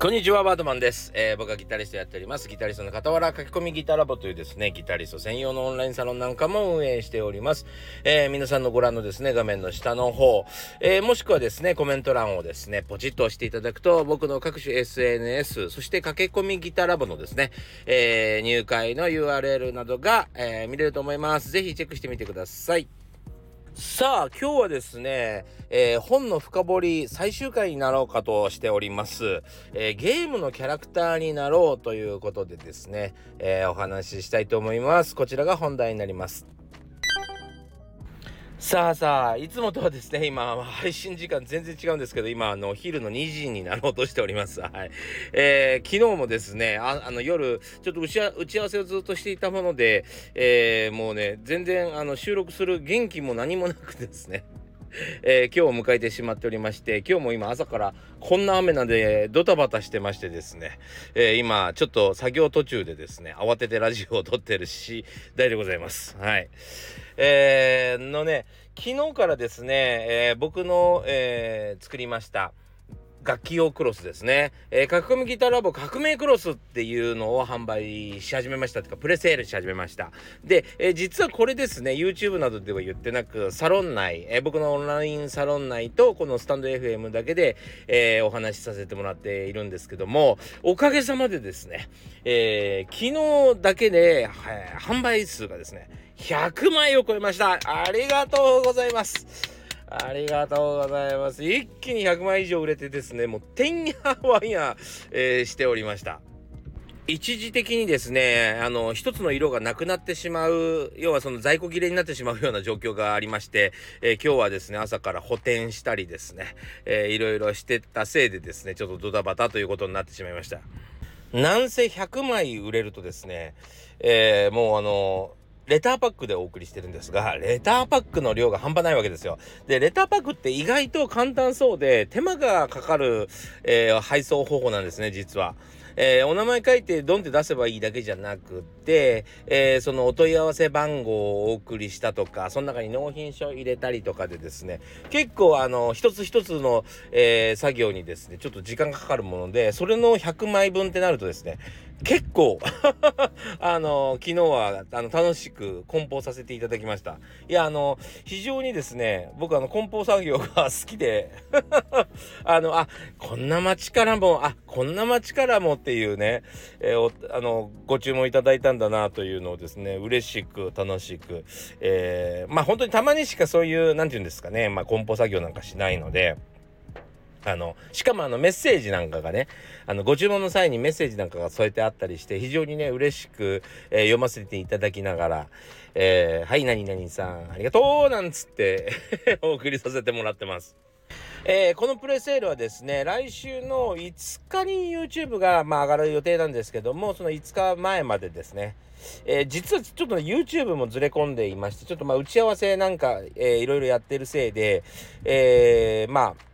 こんにちは、バードマンです。えー、僕はギタリストやっております。ギタリストの傍ら書き込みギタラボというですね、ギタリスト専用のオンラインサロンなんかも運営しております。えー、皆さんのご覧のですね、画面の下の方、えー、もしくはですね、コメント欄をですね、ポチッと押していただくと、僕の各種 SNS、そして駆け込みギタラボのですね、え入会の URL などが、え見れると思います。ぜひチェックしてみてください。さあ、今日はですね、えー、本の深掘り最終回になろうかとしております、えー、ゲームのキャラクターになろうということでですね、えー、お話ししたいと思います。こちらが本題になります。さあさあ、いつもとはですね、今、配信時間全然違うんですけど、今、あの、昼の2時になろうとしております。はい。えー、昨日もですね、ああの、夜、ちょっと打ち合わせをずっとしていたもので、えー、もうね、全然、あの、収録する元気も何もなくですね、えー、今日を迎えてしまっておりまして、今日も今朝からこんな雨なんでドタバタしてましてですね、えー、今ちょっと作業途中でですね、慌ててラジオを撮ってるし、大でございます。はい。えー、のね、昨日からですね、えー、僕の、えー、作りました、楽器用クロスですね。えー、書き込みギターラボ革命クロスっていうのを販売し始めましたとか、プレセールし始めました。で、えー、実はこれですね、YouTube などでは言ってなく、サロン内、えー、僕のオンラインサロン内と、このスタンド FM だけで、えお話しさせてもらっているんですけども、おかげさまでですね、え昨日だけで、はい、販売数がですね、100枚を超えました。ありがとうございます。ありがとうございます。一気に100枚以上売れてですね、もう、てんやわんや、えー、しておりました。一時的にですね、あの、一つの色がなくなってしまう、要はその在庫切れになってしまうような状況がありまして、えー、今日はですね、朝から補填したりですね、えー、いろいろしてたせいでですね、ちょっとドタバタということになってしまいました。なんせ100枚売れるとですね、えー、もうあの、レターパックでお送りしてるんですが、レターパックの量が半端ないわけですよ。で、レターパックって意外と簡単そうで、手間がかかる、えー、配送方法なんですね、実は。えー、お名前書いてドンって出せばいいだけじゃなくて、えー、そのお問い合わせ番号をお送りしたとか、その中に納品書入れたりとかでですね、結構あの、一つ一つの、えー、作業にですね、ちょっと時間がかかるもので、それの100枚分ってなるとですね、結構 あの、昨日は、あの、楽しく梱包させていただきました。いや、あの、非常にですね、僕あの、梱包作業が好きで あの、あ、こんな街からも、あ、こんな街からもっていうね、えー、あの、ご注文いただいたんだなというのをですね、嬉しく、楽しく、えー、まあ本当にたまにしかそういう、なんて言うんですかね、まあ梱包作業なんかしないので、あの、しかもあのメッセージなんかがね、あの、ご注文の際にメッセージなんかが添えてあったりして、非常にね、嬉しく、えー、読ませていただきながら、えー、はい、何々さん、ありがとうなんつって お送りさせてもらってます。えー、このプレセールはですね、来週の5日に YouTube が、まあ、上がる予定なんですけども、その5日前までですね、えー、実はちょっと、ね、YouTube もずれ込んでいまして、ちょっとまあ打ち合わせなんか、えー、いろいろやってるせいで、えー、まあ、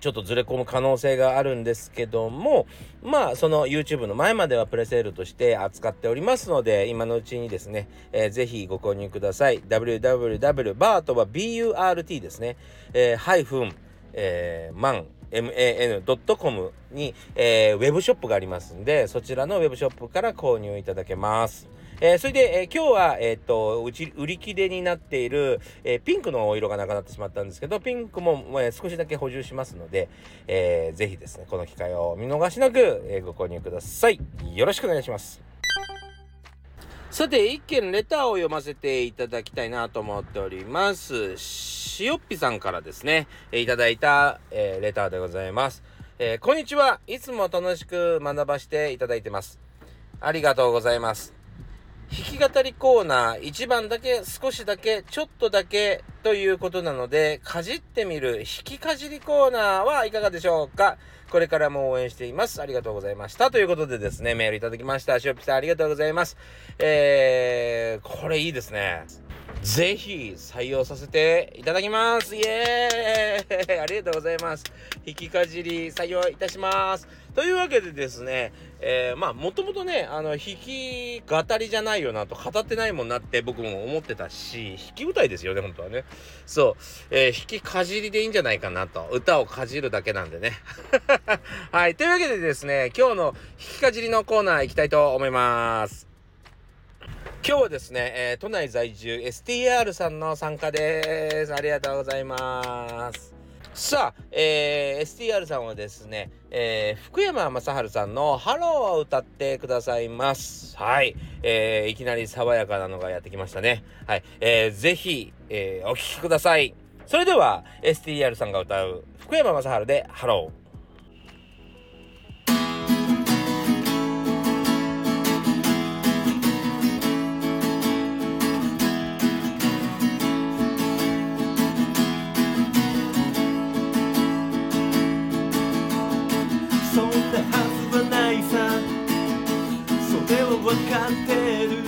ちょっとずれ込む可能性があるんですけども、まあ、その YouTube の前まではプレセールとして扱っておりますので、今のうちにですね、えー、ぜひご購入ください。www バートは BURT ですね、えー、ハイフン、えー、マン、man.com に、えー、ウェブショップがありますんで、そちらのウェブショップから購入いただけます。えー、それで、えー、今日は、えっ、と、うち、売り切れになっている、えー、ピンクのお色がなくなってしまったんですけど、ピンクも、え少しだけ補充しますので、えー、ぜひですね、この機会を見逃しなく、えご購入ください。よろしくお願いします。さて、一件レターを読ませていただきたいなと思っております。しおっぴさんからですね、いただいた、え、レターでございます。え、こんにちは。いつも楽しく学ばせていただいてます。ありがとうございます。弾き語りコーナー1番だけ少しだけちょっとだけということなのでかじってみる弾きかじりコーナーはいかがでしょうか？これからも応援しています。ありがとうございました。ということでですね、メールいただきました。しおぴさんありがとうございます。えー、これいいですね。ぜひ採用させていただきます。イエーイ ありがとうございます。引きかじり採用いたします。というわけでですね、えー、まあ、もともとね、あの、弾き語りじゃないよなと語ってないもんなって僕も思ってたし、弾き歌いですよね、本当はね。そう、えー、弾きかじりでいいんじゃないかなと。歌をかじるだけなんでね。はい。というわけでですね、今日の弾きかじりのコーナー行きたいと思います。今日はですね、えー、都内在住 STR さんの参加です。ありがとうございます。さあ、えー、STR さんはですね、えー、福山雅治さんのハローを歌ってくださいます。はい。えー、いきなり爽やかなのがやってきましたね。はい。えー、ぜひ、えー、お聴きください。それでは、STR さんが歌う福山雅治で HELLO。分かってる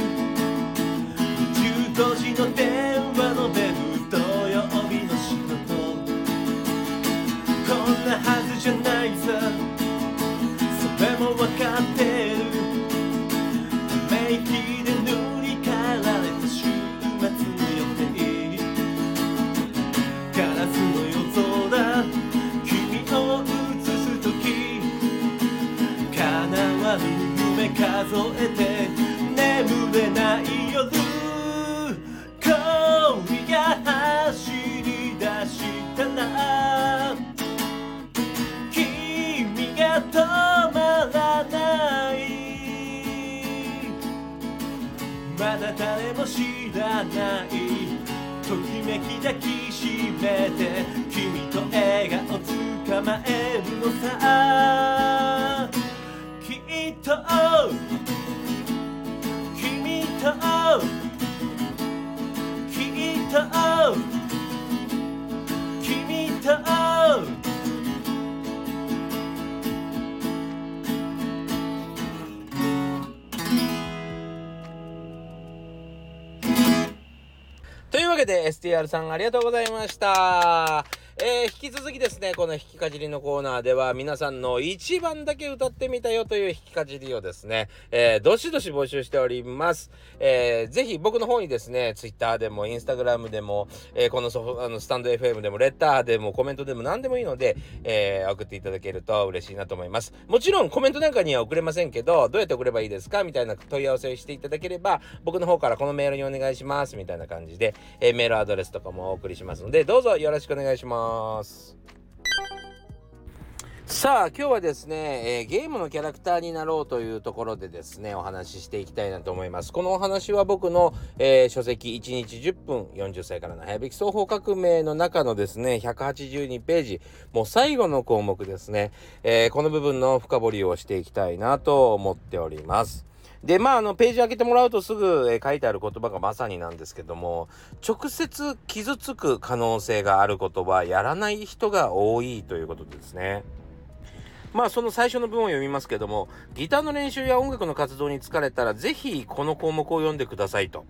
で STR さんありがとうございました。えー、引き続きですね、この弾きかじりのコーナーでは皆さんの一番だけ歌ってみたよという弾きかじりをですね、えー、どしどし募集しております。えー、ぜひ僕の方にですね、Twitter でも Instagram でも、えー、このソフあのスタンド FM でもレッターでもコメントでも何でもいいので、えー、送っていただけると嬉しいなと思います。もちろんコメントなんかには送れませんけど、どうやって送ればいいですかみたいな問い合わせをしていただければ、僕の方からこのメールにお願いしますみたいな感じで、え、メールアドレスとかもお送りしますので、どうぞよろしくお願いします。ます。さあ今日はですね、えー、ゲームのキャラクターになろうというところでですねお話ししていきたいなと思います。このお話は僕の、えー、書籍1日10分40歳からの早引き双方革命の中のですね182ページもう最後の項目ですね、えー、この部分の深掘りをしていきたいなと思っております。で、まあ、あの、ページ開けてもらうとすぐ、え、書いてある言葉がまさになんですけども、直接傷つく可能性がある言葉やらない人が多いということですね。まあその最初の文を読みますけども、ギターの練習や音楽の活動に疲れたら、ぜひこの項目を読んでくださいと。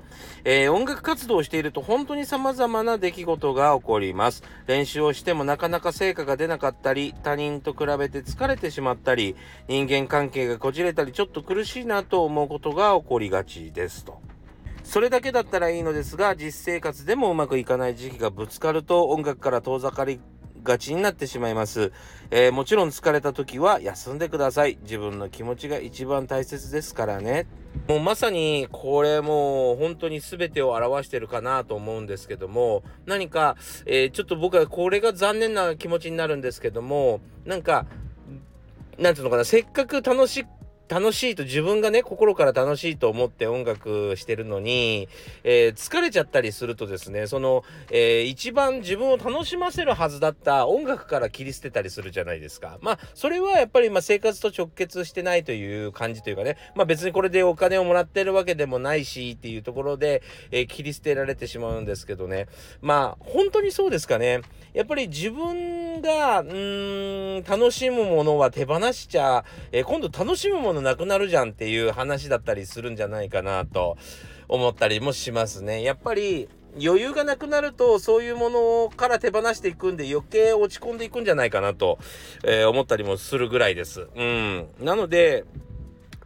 えー、音楽活動をしていると本当に様々な出来事が起こります。練習をしてもなかなか成果が出なかったり、他人と比べて疲れてしまったり、人間関係がこじれたり、ちょっと苦しいなと思うことが起こりがちですと。それだけだったらいいのですが、実生活でもうまくいかない時期がぶつかると音楽から遠ざかりがちになってしまいます。えー、もちろん疲れた時は休んでください。自分の気持ちが一番大切ですからね。もうまさにこれもう本当に全てを表してるかなと思うんですけども、何か、えー、ちょっと僕はこれが残念な気持ちになるんですけども、なんか、なんていうのかな、せっかく楽しく楽しいと自分がね心から楽しいと思って音楽してるのに、えー、疲れちゃったりするとですねその、えー、一番自分を楽しませるはずだった音楽から切り捨てたりするじゃないですか。まあそれはやっぱりま生活と直結してないという感じというかねまあ別にこれでお金をもらってるわけでもないしっていうところで、えー、切り捨てられてしまうんですけどね。まあ本当にそうですかね。やっぱり自分がうーん楽しむものは手放しちゃ、え今度楽しむものなくなるじゃんっていう話だったりするんじゃないかなと思ったりもしますね。やっぱり余裕がなくなるとそういうものから手放していくんで余計落ち込んでいくんじゃないかなと、えー、思ったりもするぐらいです。うん。なので、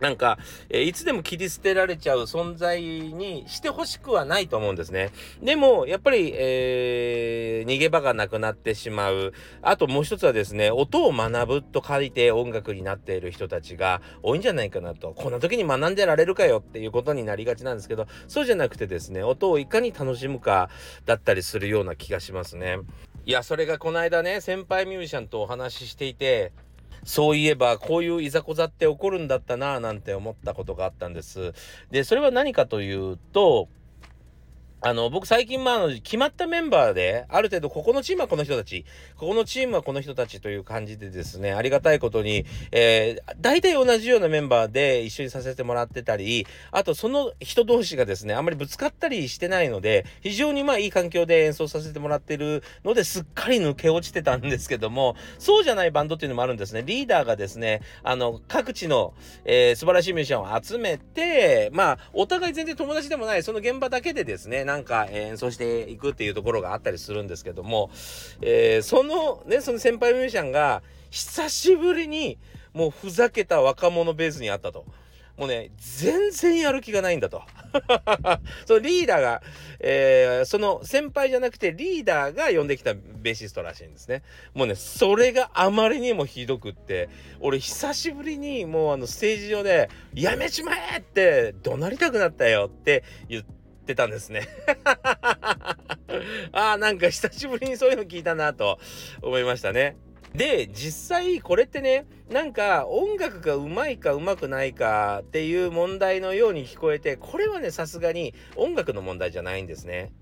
なんか、え、いつでも切り捨てられちゃう存在にしてほしくはないと思うんですね。でも、やっぱり、えー、逃げ場がなくなってしまう。あともう一つはですね、音を学ぶと書いて音楽になっている人たちが多いんじゃないかなと。こんな時に学んでられるかよっていうことになりがちなんですけど、そうじゃなくてですね、音をいかに楽しむかだったりするような気がしますね。いや、それがこの間ね、先輩ミュージシャンとお話ししていて、そういえばこういういざこざって起こるんだったなぁなんて思ったことがあったんです。で、それは何かというと、あの、僕最近、まあ、の、決まったメンバーで、ある程度、ここのチームはこの人たち、ここのチームはこの人たちという感じでですね、ありがたいことに、えー、大体同じようなメンバーで一緒にさせてもらってたり、あと、その人同士がですね、あんまりぶつかったりしてないので、非常にまあ、いい環境で演奏させてもらってるので、すっかり抜け落ちてたんですけども、そうじゃないバンドっていうのもあるんですね。リーダーがですね、あの、各地の、えー、素晴らしいミュージシャンを集めて、まあ、お互い全然友達でもない、その現場だけでですね、なんか、えー、演奏していくっていうところがあったりするんですけども、えー、そのね、その先輩ミュージシャンが、久しぶりに、もうふざけた若者ベースにあったと。もうね、全然やる気がないんだと。そのリーダーが、えー、その先輩じゃなくてリーダーが呼んできたベーシストらしいんですね。もうね、それがあまりにもひどくって、俺久しぶりにもうあのステージ上で、やめちまえって怒鳴りたくなったよって言って、ってたんですね ああ、なんか久しぶりにそういうの聞いたなと思いましたね。で、実際これってね、なんか音楽がうまいかうまくないかっていう問題のように聞こえて、これはね、さすがに音楽の問題じゃないんですね。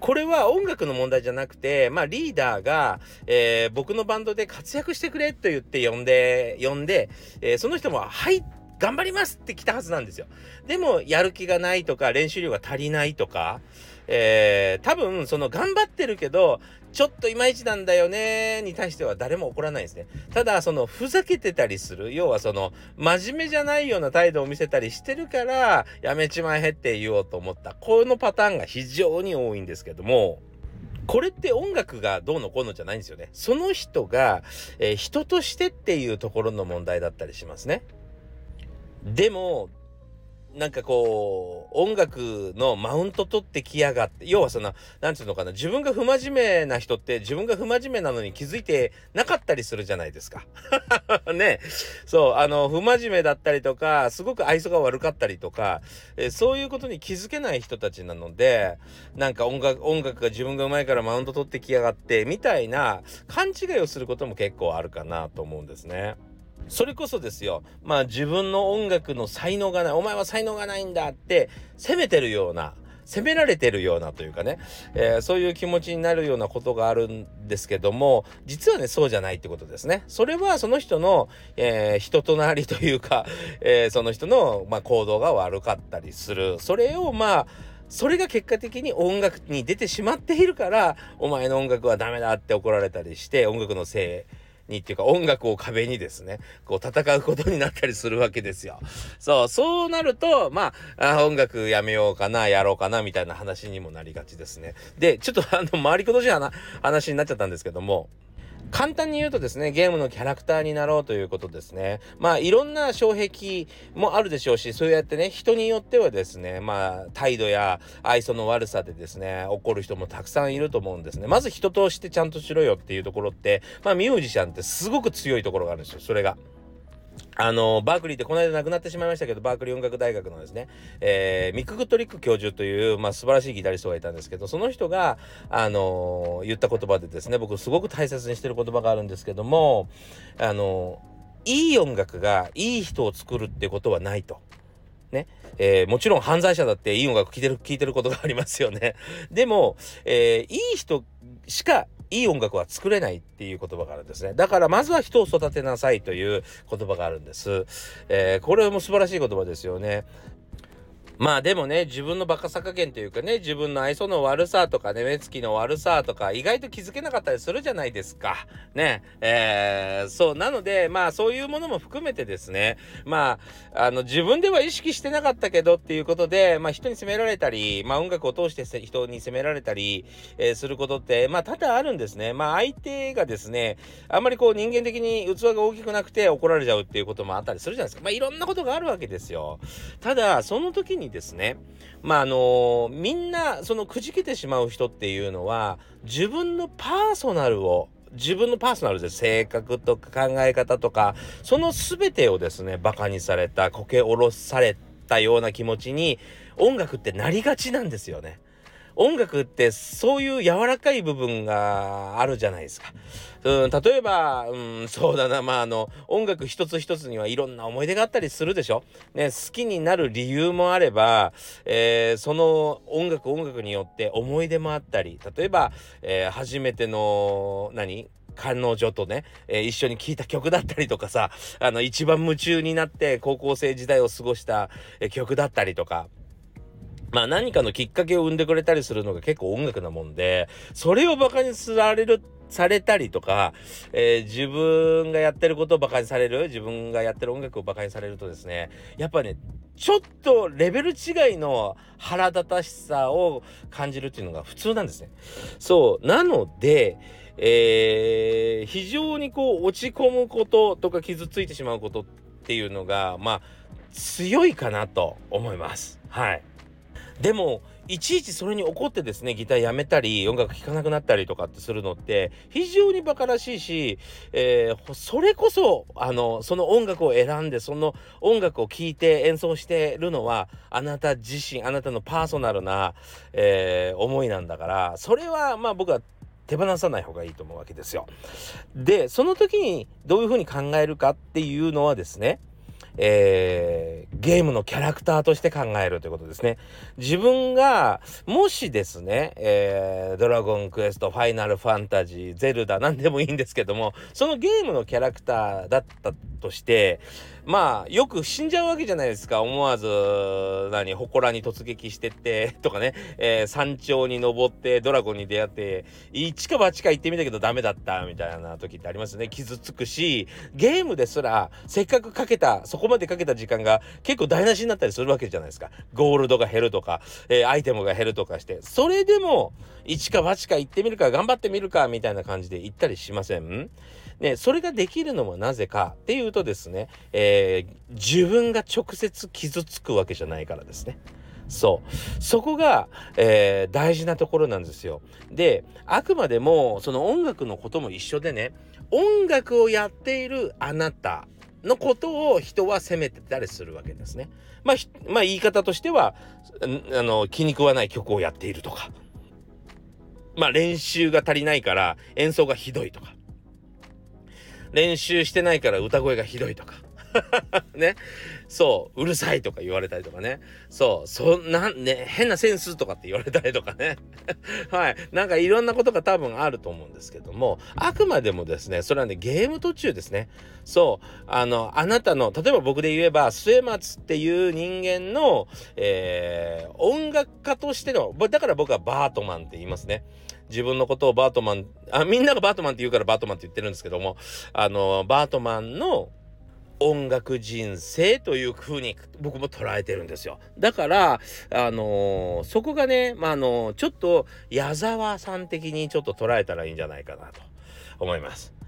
これは音楽の問題じゃなくて、まあリーダーが、えー、僕のバンドで活躍してくれと言って呼んで、呼んで、えー、その人も、はい、頑張りますって来たはずなんですよ。でも、やる気がないとか、練習量が足りないとか、えー、多分、その頑張ってるけど、ちょっといまいちなんだよねに対しては誰も怒らないですね。ただ、その、ふざけてたりする。要はその、真面目じゃないような態度を見せたりしてるから、やめちまえって言おうと思った。このパターンが非常に多いんですけども、これって音楽がどうのこうのじゃないんですよね。その人が、えー、人としてっていうところの問題だったりしますね。でも、なんかこう、音楽のマウント取ってきやがって、要はその、なんていうのかな、自分が不真面目な人って自分が不真面目なのに気づいてなかったりするじゃないですか。ね。そう、あの、不真面目だったりとか、すごく愛想が悪かったりとか、えそういうことに気づけない人たちなので、なんか音楽、音楽が自分が上手いからマウント取ってきやがって、みたいな勘違いをすることも結構あるかなと思うんですね。それこそですよ、まあ自分の音楽の才能がない、お前は才能がないんだって責めてるような、責められてるようなというかね、えー、そういう気持ちになるようなことがあるんですけども、実はね、そうじゃないってことですね。それはその人の、えー、人となりというか、えー、その人の、まあ、行動が悪かったりする。それを、まあ、それが結果的に音楽に出てしまっているから、お前の音楽はダメだって怒られたりして、音楽のせい、にっていうか音楽を壁にですね、こう戦うことになったりするわけですよ。そう、そうなると、まあ、あ音楽やめようかな、やろうかな、みたいな話にもなりがちですね。で、ちょっとあの、回りことじゃな話になっちゃったんですけども、簡単に言うとですね、ゲームのキャラクターになろうということですね。まあ、いろんな障壁もあるでしょうし、そうやってね、人によってはですね、まあ、態度や愛想の悪さでですね、怒る人もたくさんいると思うんですね。まず人としてちゃんとしろよっていうところって、まあ、ミュージシャンってすごく強いところがあるんですよ、それが。あの、バークリーってこの間亡くなってしまいましたけど、バークリー音楽大学のですね、えー、ミック・グッドリック教授という、まあ、素晴らしいギタリストがいたんですけど、その人が、あのー、言った言葉でですね、僕すごく大切にしてる言葉があるんですけども、あのー、いい音楽がいい人を作るってことはないと。ね。えー、もちろん犯罪者だっていい音楽聴いてる、聴いてることがありますよね。でも、えー、いい人しかいい音楽は作れないっていう言葉があるんですね。だからまずは人を育てなさいという言葉があるんです。えー、これも素晴らしい言葉ですよね。まあでもね、自分のバカさ加減というかね、自分の愛想の悪さとかね、目つきの悪さとか、意外と気づけなかったりするじゃないですか。ね。えー、そう。なので、まあそういうものも含めてですね、まあ、あの、自分では意識してなかったけどっていうことで、まあ人に責められたり、まあ音楽を通して人に責められたり、えー、することって、まあ多々あるんですね。まあ相手がですね、あんまりこう人間的に器が大きくなくて怒られちゃうっていうこともあったりするじゃないですか。まあいろんなことがあるわけですよ。ただ、その時にですね、まああのみんなそのくじけてしまう人っていうのは自分のパーソナルを自分のパーソナルで性格とか考え方とかその全てをですね馬鹿にされたこけおろされたような気持ちに音楽ってなりがちなんですよね。音楽ってそういう柔らかい部分があるじゃないですか。うん、例えば、うん、そうだな、まあ、あの、音楽一つ一つにはいろんな思い出があったりするでしょ。ね、好きになる理由もあれば、えー、その音楽音楽によって思い出もあったり、例えば、えー、初めての、何？彼女とね、えー、一緒に聴いた曲だったりとかさ、あの、一番夢中になって高校生時代を過ごした、え曲だったりとか、まあ何かのきっかけを生んでくれたりするのが結構音楽なもんで、それをバカにされる、されたりとか、えー、自分がやってることをバカにされる、自分がやってる音楽をバカにされるとですね、やっぱね、ちょっとレベル違いの腹立たしさを感じるっていうのが普通なんですね。そう。なので、えー、非常にこう落ち込むこととか傷ついてしまうことっていうのが、まあ、強いかなと思います。はい。でもいちいちそれに怒ってですねギターやめたり音楽聴かなくなったりとかってするのって非常にバカらしいし、えー、それこそあのその音楽を選んでその音楽を聴いて演奏してるのはあなた自身あなたのパーソナルな、えー、思いなんだからそれはまあ僕は手放さない方がいいと思うわけですよ。でその時にどういうふうに考えるかっていうのはですねえー、ゲームのキャラクターとして考えるということですね。自分が、もしですね、えー、ドラゴンクエスト、ファイナルファンタジー、ゼルダ、なんでもいいんですけども、そのゲームのキャラクターだったとして、まあ、よく死んじゃうわけじゃないですか。思わず、何、祠に突撃してって、とかね、えー、山頂に登ってドラゴンに出会って、一か八か行ってみたけどダメだった、みたいな時ってありますね。傷つくし、ゲームですら、せっかくかけた、そこまでかけた時間が結構台無しになったりするわけじゃないですか。ゴールドが減るとか、えー、アイテムが減るとかして、それでも、一か八か行ってみるか、頑張ってみるか、みたいな感じで行ったりしません？ね、それができるのはなぜかっていうとですね、えー、自分が直接傷つくわけじゃないからですね。そう。そこが、えー、大事なところなんですよ。で、あくまでも、その音楽のことも一緒でね、音楽をやっているあなたのことを人は責めてたりするわけですね。まあ、まあ、言い方としては、あの、気に食わない曲をやっているとか、まあ、練習が足りないから演奏がひどいとか、練習してないから歌声がひどいとか。ね。そう、うるさいとか言われたりとかね。そう、そんな、ね、変なセンスとかって言われたりとかね。はい。なんかいろんなことが多分あると思うんですけども、あくまでもですね、それはね、ゲーム途中ですね。そう、あの、あなたの、例えば僕で言えば、末松っていう人間の、えー、音楽家としての、だから僕はバートマンって言いますね。自分のことをバートマン、あ、みんながバートマンって言うからバートマンって言ってるんですけども、あの、バートマンの音楽人生という風に僕も捉えてるんですよ。だから、あのー、そこがね、まあ、あのー、ちょっと矢沢さん的にちょっと捉えたらいいんじゃないかなと思います。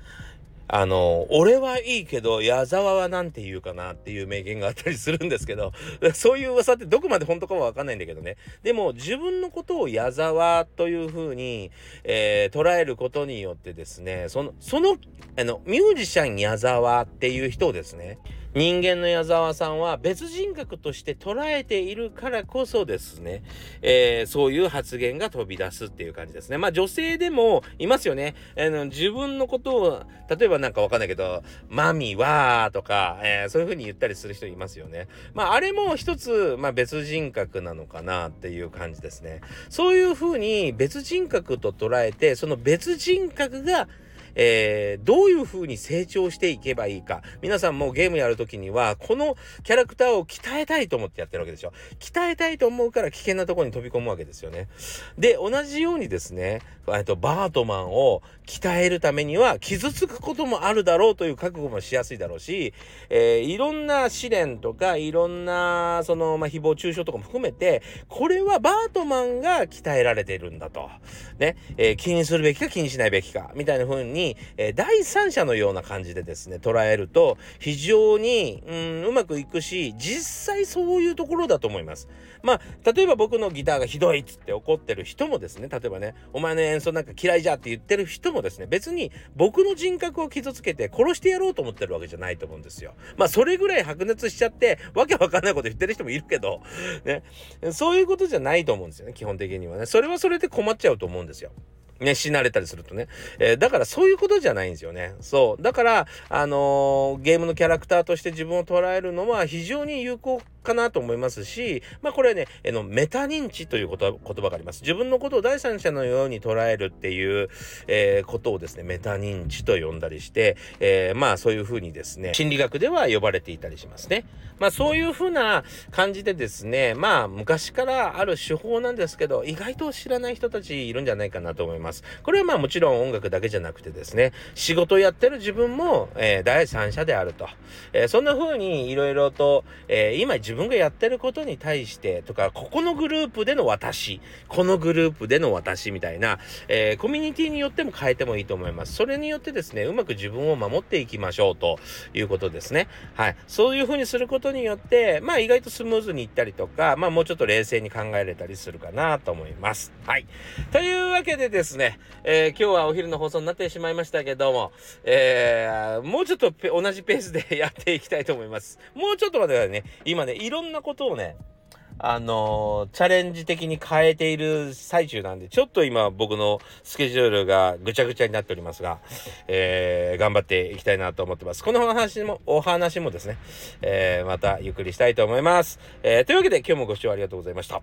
あの、俺はいいけど、矢沢は何て言うかなっていう名言があったりするんですけど、そういう噂ってどこまで本当かはわかんないんだけどね。でも、自分のことを矢沢というふうに、えー、捉えることによってですね、その、その、あの、ミュージシャン矢沢っていう人をですね、人間の矢沢さんは別人格として捉えているからこそですね、えー、そういう発言が飛び出すっていう感じですね。まあ女性でもいますよね。あの自分のことを、例えばなんかわかんないけど、マミはとか、えー、そういう風に言ったりする人いますよね。まああれも一つ、まあ別人格なのかなっていう感じですね。そういう風に別人格と捉えて、その別人格がえー、どういう風に成長していけばいいか。皆さんもゲームやるときには、このキャラクターを鍛えたいと思ってやってるわけでしょ。鍛えたいと思うから危険なところに飛び込むわけですよね。で、同じようにですね、えと、バートマンを鍛えるためには傷つくこともあるだろうという覚悟もしやすいだろうし、えー、いろんな試練とか、いろんな、その、まあ、誹謗中傷とかも含めて、これはバートマンが鍛えられているんだと。ね、えー、気にするべきか気にしないべきか、みたいな風に、にえー、第三者のような感じでですね、捉えると、非常に、うん、うまくいくし、実際そういうところだと思います。まあ、例えば僕のギターがひどいっつって怒ってる人もですね、例えばね、お前の演奏なんか嫌いじゃって言ってる人もですね、別に僕の人格を傷つけて殺してやろうと思ってるわけじゃないと思うんですよ。まあ、それぐらい白熱しちゃって、わけわかんないこと言ってる人もいるけど、ね、そういうことじゃないと思うんですよね、基本的にはね。それはそれで困っちゃうと思うんですよ。ね、死なれたりするとね。えー、だからそういうことじゃないんですよね。そう。だから、あのー、ゲームのキャラクターとして自分を捉えるのは非常に有効かなと思いますし、まあこれはね、えのメタ認知という言葉があります。自分のことを第三者のように捉えるっていう、えー、ことをですね、メタ認知と呼んだりして、えー、まあそういうふうにですね、心理学では呼ばれていたりしますね。まあそういうふうな感じでですね、まあ昔からある手法なんですけど、意外と知らない人たちいるんじゃないかなと思います。これはまあもちろん音楽だけじゃなくてですね、仕事やってる自分も、えー、第三者であると。え、そんな風にいろいろと、えー、今自自分がやってることに対してとか、ここのグループでの私、このグループでの私みたいな、えー、コミュニティによっても変えてもいいと思います。それによってですね、うまく自分を守っていきましょうということですね。はい。そういう風にすることによって、まあ意外とスムーズにいったりとか、まあもうちょっと冷静に考えれたりするかなと思います。はい。というわけでですね、えー、今日はお昼の放送になってしまいましたけども、えー、もうちょっと同じペースでやっていきたいと思います。もうちょっと待ってくださいね。今ね、いろんなことをね、あの、チャレンジ的に変えている最中なんで、ちょっと今僕のスケジュールがぐちゃぐちゃになっておりますが、えー、頑張っていきたいなと思ってます。このお話も、お話もですね、えー、またゆっくりしたいと思います。えー、というわけで今日もご視聴ありがとうございました。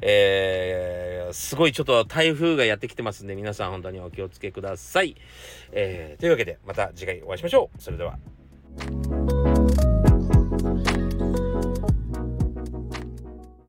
えー、すごいちょっと台風がやってきてますんで、皆さん本当にお気をつけください。えー、というわけでまた次回お会いしましょう。それでは。